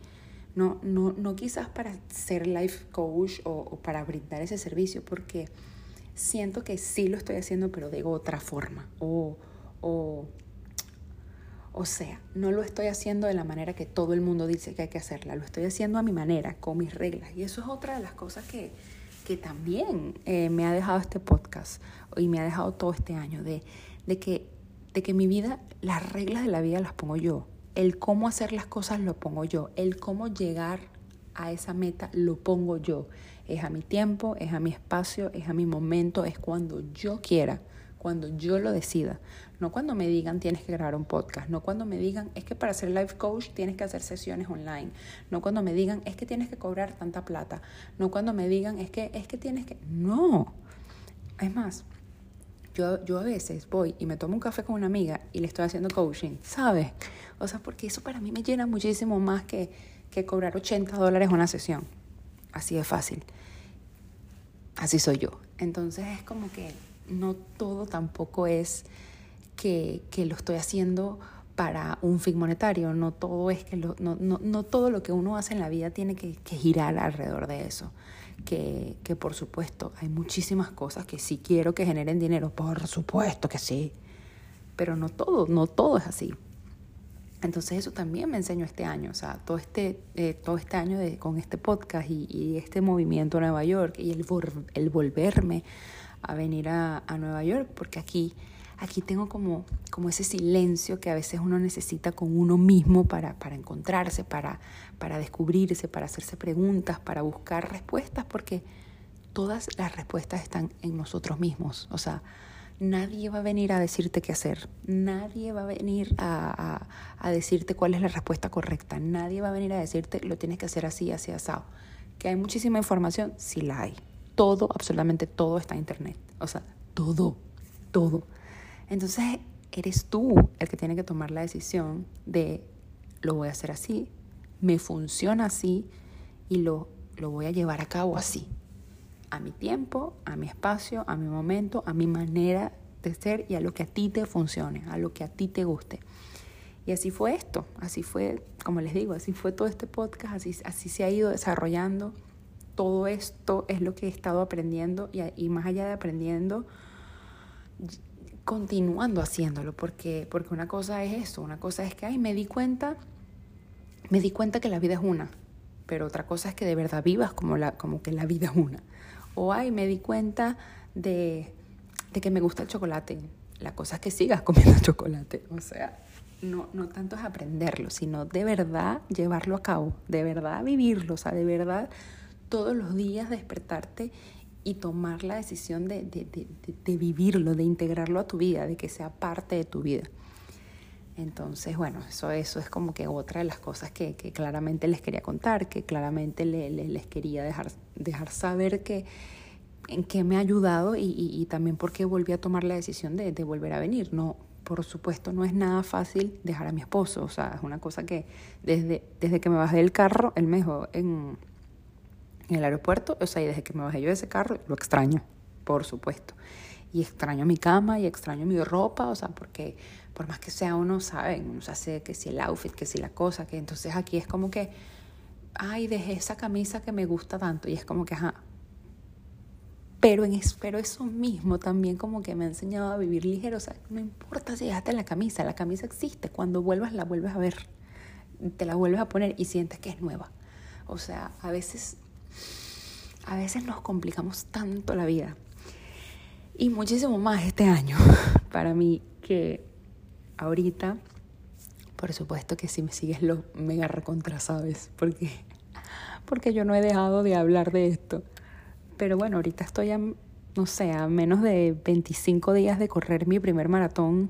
No, no, no quizás para ser life coach o, para brindar ese servicio, porque siento que sí lo estoy haciendo, pero de otra forma. O, o, o sea, no lo estoy haciendo de la manera que todo el mundo dice que hay que hacerla, lo estoy haciendo a mi manera, con mis reglas. Y eso es otra de las cosas que, que también eh, me ha dejado este podcast y me ha dejado todo este año, de, de, que, de que mi vida, las reglas de la vida las pongo yo, el cómo hacer las cosas lo pongo yo, el cómo llegar a esa meta lo pongo yo. Es a mi tiempo, es a mi espacio, es a mi momento, es cuando yo quiera, cuando yo lo decida. No cuando me digan tienes que grabar un podcast, no cuando me digan es que para ser life coach tienes que hacer sesiones online, no cuando me digan es que tienes que cobrar tanta plata, no cuando me digan es que es que tienes que no. Es más, yo, yo a veces voy y me tomo un café con una amiga y le estoy haciendo coaching, ¿sabes? O sea, porque eso para mí me llena muchísimo más que, que cobrar 80 dólares una sesión. Así de fácil. Así soy yo. Entonces es como que no todo tampoco es que, que lo estoy haciendo para un fin monetario, no todo es que lo, no, no, no, todo lo que uno hace en la vida tiene que, que girar alrededor de eso. Que, que, por supuesto hay muchísimas cosas que sí quiero que generen dinero, por supuesto que sí, pero no todo, no todo es así. Entonces eso también me enseñó este año, o sea, todo este, eh, todo este año de, con este podcast y, y, este movimiento a Nueva York y el, el volverme a venir a, a, Nueva York, porque aquí, aquí tengo como, como ese silencio que a veces uno necesita con uno mismo para, para encontrarse, para, para descubrirse, para hacerse preguntas, para buscar respuestas, porque todas las respuestas están en nosotros mismos, o sea, Nadie va a venir a decirte qué hacer. Nadie va a venir a, a, a, decirte cuál es la respuesta correcta. Nadie va a venir a decirte lo tienes que hacer así, así, asado. Que hay muchísima información, sí la hay. Todo, absolutamente todo está en Internet. O sea, todo, todo. Entonces, eres tú el que tiene que tomar la decisión de lo voy a hacer así, me funciona así y lo, lo voy a llevar a cabo así a mi tiempo, a mi espacio, a mi momento, a mi manera de ser y a lo que a ti te funcione, a lo que a ti te guste. Y así fue esto, así fue, como les digo, así fue todo este podcast, así, así se ha ido desarrollando. Todo esto es lo que he estado aprendiendo y, y más allá de aprendiendo, continuando haciéndolo, porque, porque una cosa es eso, una cosa es que, ay, me di cuenta, me di cuenta que la vida es una, pero otra cosa es que de verdad vivas como, la, como que la vida es una. O, ay, me di cuenta de, de que me gusta el chocolate. La cosa es que sigas comiendo chocolate. O sea, no, no tanto es aprenderlo, sino de verdad llevarlo a cabo, de verdad vivirlo, o sea, de verdad todos los días despertarte y tomar la decisión de, de, de, vivirlo, de integrarlo a tu vida, de que sea parte de tu vida. Entonces, bueno, eso, eso es como que otra de las cosas que, que claramente les quería contar, que claramente le, le, les quería dejar, dejar saber que en qué me ha ayudado y, y, también por qué volví a tomar la decisión de, de, volver a venir. No, por supuesto, no es nada fácil dejar a mi esposo. O sea, es una cosa que desde, desde que me bajé del carro, él me dejó en, en el aeropuerto, o sea, y desde que me bajé yo de ese carro, lo extraño, por supuesto. Y extraño mi cama y extraño mi ropa, o sea, porque por más que sea uno sabe, uno hace que si el outfit, que si la cosa, que entonces aquí es como que, ay, dejé esa camisa que me gusta tanto y es como que, ajá. Pero, en, pero eso mismo también como que me ha enseñado a vivir ligero, o sea, no importa si dejaste la camisa, la camisa existe, cuando vuelvas la vuelves a ver, te la vuelves a poner y sientes que es nueva. O sea, a veces, a veces nos complicamos tanto la vida. Y muchísimo más este año para mí que ahorita, por supuesto que si me sigues lo mega recontra sabes, porque, porque yo no he dejado de hablar de esto. Pero bueno, ahorita estoy a, no sé, a menos de 25 días de correr mi primer maratón.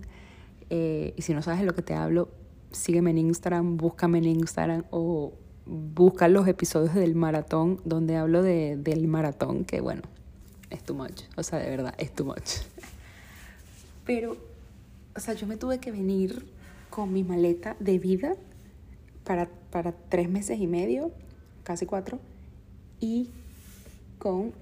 Eh, y si no sabes de lo que te hablo, sígueme en Instagram, búscame en Instagram o busca los episodios del maratón donde hablo de, del maratón, que bueno, es too much. O sea, de verdad, es too much. Pero o sea, yo me tuve que venir con mi maleta de vida para, para tres meses y medio, casi cuatro, y con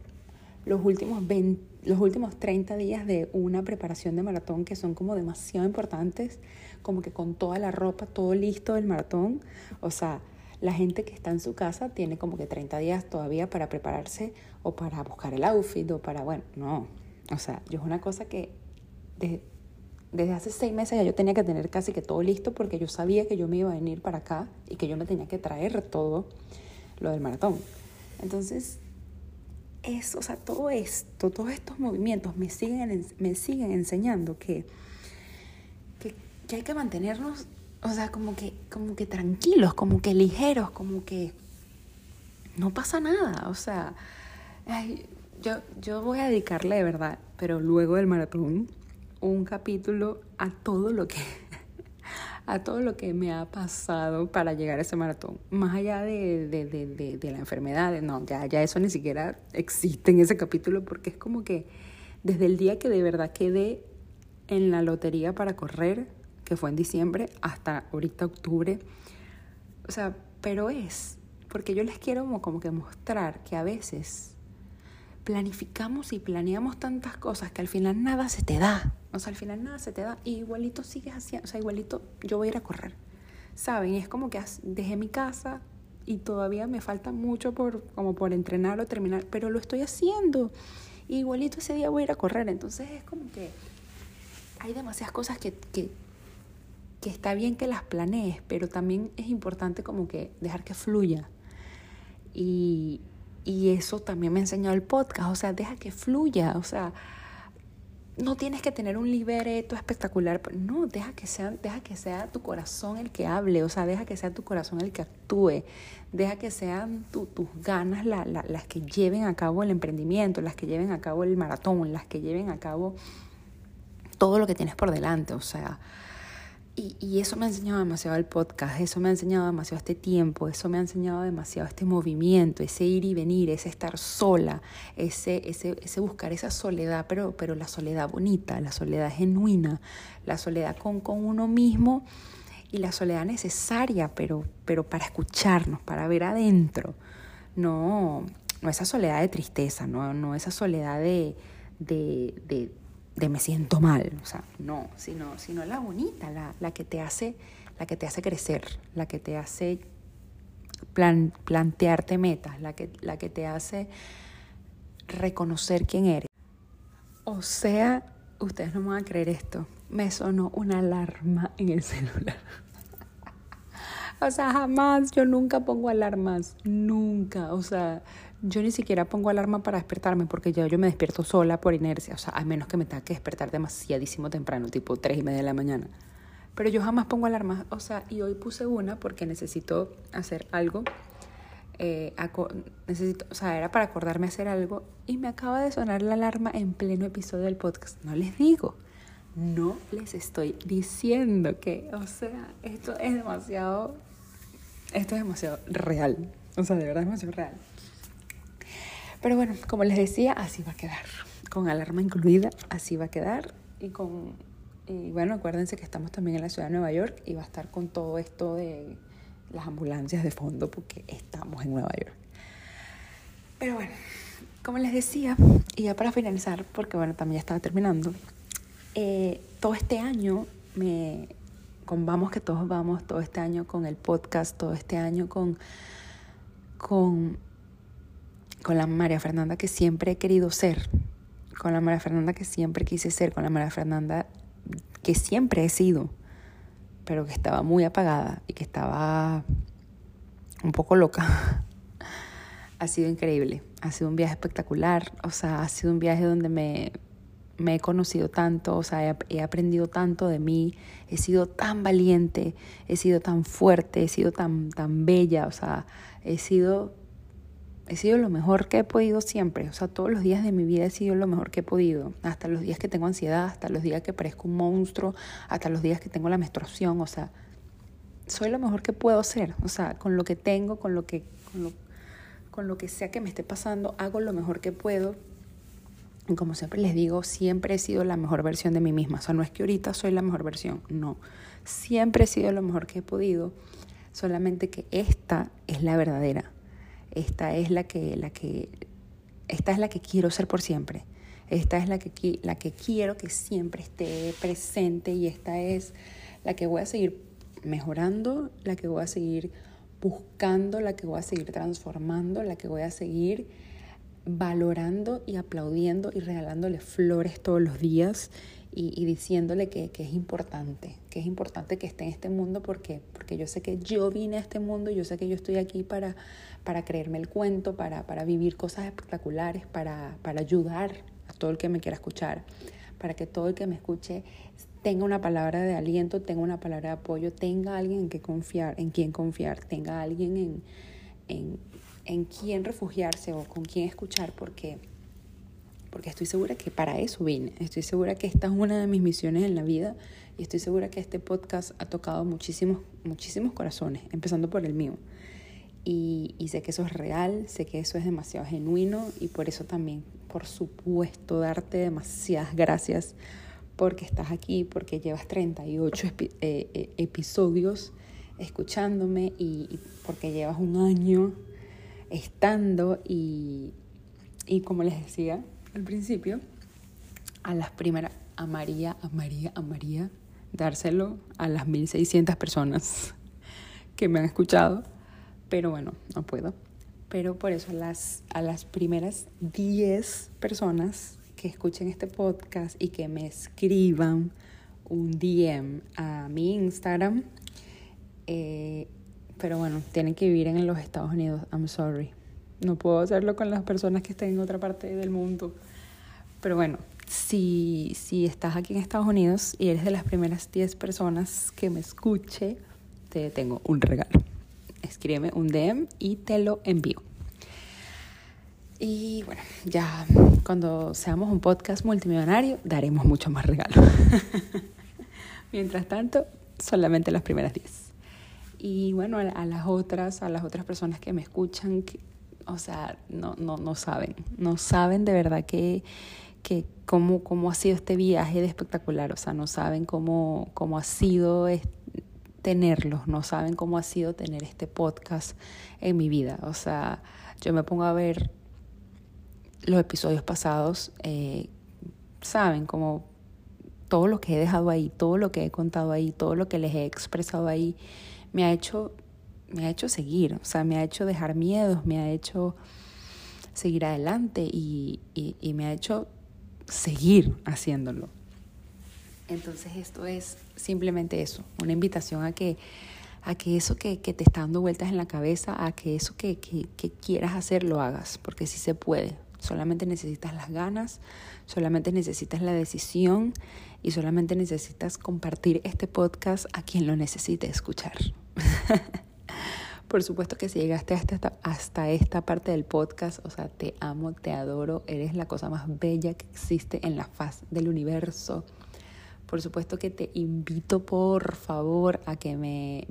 los últimos, 20, los últimos 30 días de una preparación de maratón que son como demasiado importantes, como que con toda la ropa, todo listo del maratón. O sea, la gente que está en su casa tiene como que 30 días todavía para prepararse o para buscar el outfit o para, bueno, no. O sea, yo es una cosa que desde, desde hace seis meses ya yo tenía que tener casi que todo listo porque yo sabía que yo me iba a venir para acá y que yo me tenía que traer todo lo del maratón. Entonces, es, o sea, todo esto, todos estos movimientos me siguen, me siguen enseñando que, que, que hay que mantenernos o sea, como que, como que tranquilos, como que ligeros, como que no pasa nada. O sea, yo, yo voy a dedicarle de verdad, pero luego del maratón, un capítulo a todo lo que a todo lo que me ha pasado para llegar a ese maratón. Más allá de, de, de, de la enfermedad, no, ya, ya eso ni siquiera existe en ese capítulo porque es como que desde el día que de verdad quedé en la lotería para correr, que fue en diciembre, hasta ahorita octubre. O sea, pero es, porque yo les quiero como, como que mostrar que a veces planificamos y planeamos tantas cosas que al final nada se te da. O sea, al final nada se te da. Y igualito sigues haciendo, o sea, igualito yo voy a ir a correr. ¿Saben? Y es como que dejé mi casa y todavía me falta mucho por, como por entrenar o terminar, pero lo estoy haciendo. igualito ese día voy a ir a correr. Entonces es como que hay demasiadas cosas que, que, que está bien que las planees, pero también es importante como que dejar que fluya. Y, y eso también me ha enseñado el podcast, o sea, deja que fluya, o sea, no tienes que tener un libreto espectacular, no, deja que sea, deja que sea tu corazón el que hable, o sea, deja que sea tu corazón el que actúe, deja que sean tus ganas las que lleven a cabo el emprendimiento, las que lleven a cabo el maratón, las que lleven a cabo todo lo que tienes por delante, o sea, y, eso me ha enseñado demasiado el podcast, eso me ha enseñado demasiado este tiempo, eso me ha enseñado demasiado este movimiento, ese ir y venir, ese estar sola, ese, ese, ese buscar esa soledad, pero, pero la soledad bonita, la soledad genuina, la soledad con, con uno mismo y la soledad necesaria, pero, pero para escucharnos, para ver adentro. No, no esa soledad de tristeza, no, no esa soledad de, de de me siento mal, o sea, no, sino, sino la bonita, la, la, que te hace, la que te hace crecer, la que te hace plan, plantearte metas, la que, la que te hace reconocer quién eres. O sea, ustedes no me van a creer esto, me sonó una alarma en el celular. o sea, jamás, yo nunca pongo alarmas, nunca, o sea, yo ni siquiera pongo alarma para despertarme porque ya yo me despierto sola por inercia, o sea, a menos que me tenga que despertar demasiadísimo temprano, tipo tres y media de la mañana. Pero yo jamás pongo alarma, o sea, y hoy puse una porque necesito hacer algo, eh, necesito, o sea, era para acordarme hacer algo y me acaba de sonar la alarma en pleno episodio del podcast. No les digo, no les estoy diciendo que, o sea, esto es demasiado, esto es demasiado real, o sea, de verdad es demasiado real. Pero bueno, como les decía, así va a quedar. Con alarma incluida, así va a quedar. Y con y bueno, acuérdense que estamos también en la ciudad de Nueva York y va a estar con todo esto de las ambulancias de fondo porque estamos en Nueva York. Pero bueno, como les decía, y ya para finalizar, porque bueno, también ya estaba terminando, eh, todo este año me, con Vamos que todos vamos, todo este año con el podcast, todo este año con, con con la María Fernanda que siempre he querido ser, con la María Fernanda que siempre quise ser, con la María Fernanda que siempre he sido, pero que estaba muy apagada y que estaba un poco loca. ha sido increíble, ha sido un viaje espectacular, o sea, ha sido un viaje donde me, he conocido tanto, o sea, he, he, aprendido tanto de mí, he sido tan valiente, he sido tan fuerte, he sido tan, tan bella, o sea, he sido he sido lo mejor que he podido siempre. O sea, todos los días de mi vida he sido lo mejor que he podido. Hasta los días que tengo ansiedad, hasta los días que parezco un monstruo, hasta los días que tengo la menstruación. O sea, soy lo mejor que puedo ser. O sea, con lo que tengo, con lo que, con lo, con lo que sea que me esté pasando, hago lo mejor que puedo. Y como siempre les digo, siempre he sido la mejor versión de mí misma. O sea, no es que ahorita soy la mejor versión, no. Siempre he sido lo mejor que he podido, solamente que esta es la verdadera esta es la que, la que, esta es la que quiero ser por siempre. Esta es la que, la que quiero que siempre esté presente y esta es la que voy a seguir mejorando, la que voy a seguir buscando, la que voy a seguir transformando, la que voy a seguir valorando y aplaudiendo y regalándole flores todos los días y, diciéndole que, que, es importante, que es importante que esté en este mundo porque, porque yo sé que yo vine a este mundo, yo sé que yo estoy aquí para, para creerme el cuento, para, para vivir cosas espectaculares, para, para ayudar todo el que me quiera escuchar, para que todo el que me escuche tenga una palabra de aliento, tenga una palabra de apoyo, tenga alguien en que confiar, en quien confiar, tenga alguien en, en, en quien refugiarse o con quien escuchar, porque, porque estoy segura que para eso vine, estoy segura que esta es una de mis misiones en la vida y estoy segura que este podcast ha tocado muchísimos, muchísimos corazones, empezando por el mío. Y, y sé que eso es real, sé que eso es demasiado genuino y por eso también por supuesto, darte demasiadas gracias porque estás aquí, porque llevas 38 eh, eh, episodios escuchándome y, porque llevas un año estando y, y como les decía al principio, a las primeras, a María, a María, a María, dárselo a las 1600 personas que me han escuchado, pero bueno, no puedo pero por eso a las, a las primeras 10 personas que escuchen este podcast y que me escriban un DM a mi Instagram, eh, pero bueno, tienen que vivir en los Estados Unidos, I'm sorry. No puedo hacerlo con las personas que estén en otra parte del mundo. Pero bueno, si, si estás aquí en Estados Unidos y eres de las primeras 10 personas que me escuche, te tengo un regalo escríbeme un DM y te lo envío. Y bueno, ya cuando seamos un podcast multimillonario, daremos mucho más regalos. Mientras tanto, solamente las primeras 10. Y bueno, a, las otras, a las otras personas que me escuchan, o sea, no, no, no saben, no saben de verdad que, que cómo, cómo ha sido este viaje de espectacular, o sea, no saben cómo, cómo ha sido tenerlos, no saben cómo ha sido tener este podcast en mi vida. O sea, yo me pongo a ver los episodios pasados, eh, saben, como todo lo que he dejado ahí, todo lo que he contado ahí, todo lo que les he expresado ahí, me ha hecho, me ha hecho seguir, o sea, me ha hecho dejar miedos, me ha hecho seguir adelante y, y me ha hecho seguir haciéndolo. Entonces esto es simplemente eso, una invitación a que, a que eso que, que te está dando vueltas en la cabeza, a que eso que, que, que quieras hacer lo hagas, porque sí se puede. Solamente necesitas las ganas, solamente necesitas la decisión y solamente necesitas compartir este podcast a quien lo necesite escuchar. Por supuesto que si llegaste hasta, hasta esta parte del podcast, o sea, te amo, te adoro, eres la cosa más bella que existe en la faz del universo. Por supuesto que te invito por favor a que me,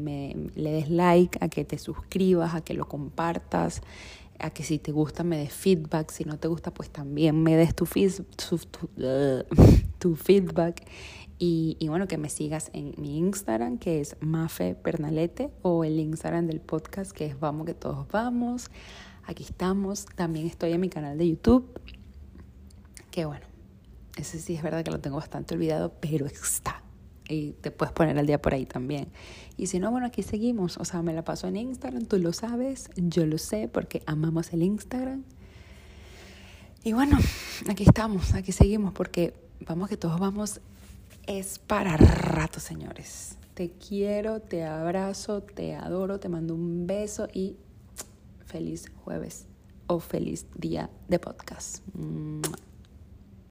le des like, a que te suscribas, a que lo compartas, a que si te gusta me des feedback, si no te gusta pues también me des tu, feedback y, y, bueno, que me sigas en mi Instagram que es Mafe Pernalete o el Instagram del podcast que es Vamos que todos vamos. Aquí estamos, también estoy en mi canal de YouTube, que bueno, ese sí es verdad que lo tengo bastante olvidado, pero está. Y te puedes poner al día por ahí también. Y si no, bueno, aquí seguimos. O sea, me la paso en Instagram, tú lo sabes, yo lo sé porque amamos el Instagram. Y bueno, aquí estamos, aquí seguimos porque vamos que todos vamos, es para rato, señores. Te quiero, te abrazo, te adoro, te mando un beso y feliz jueves o feliz día de podcast.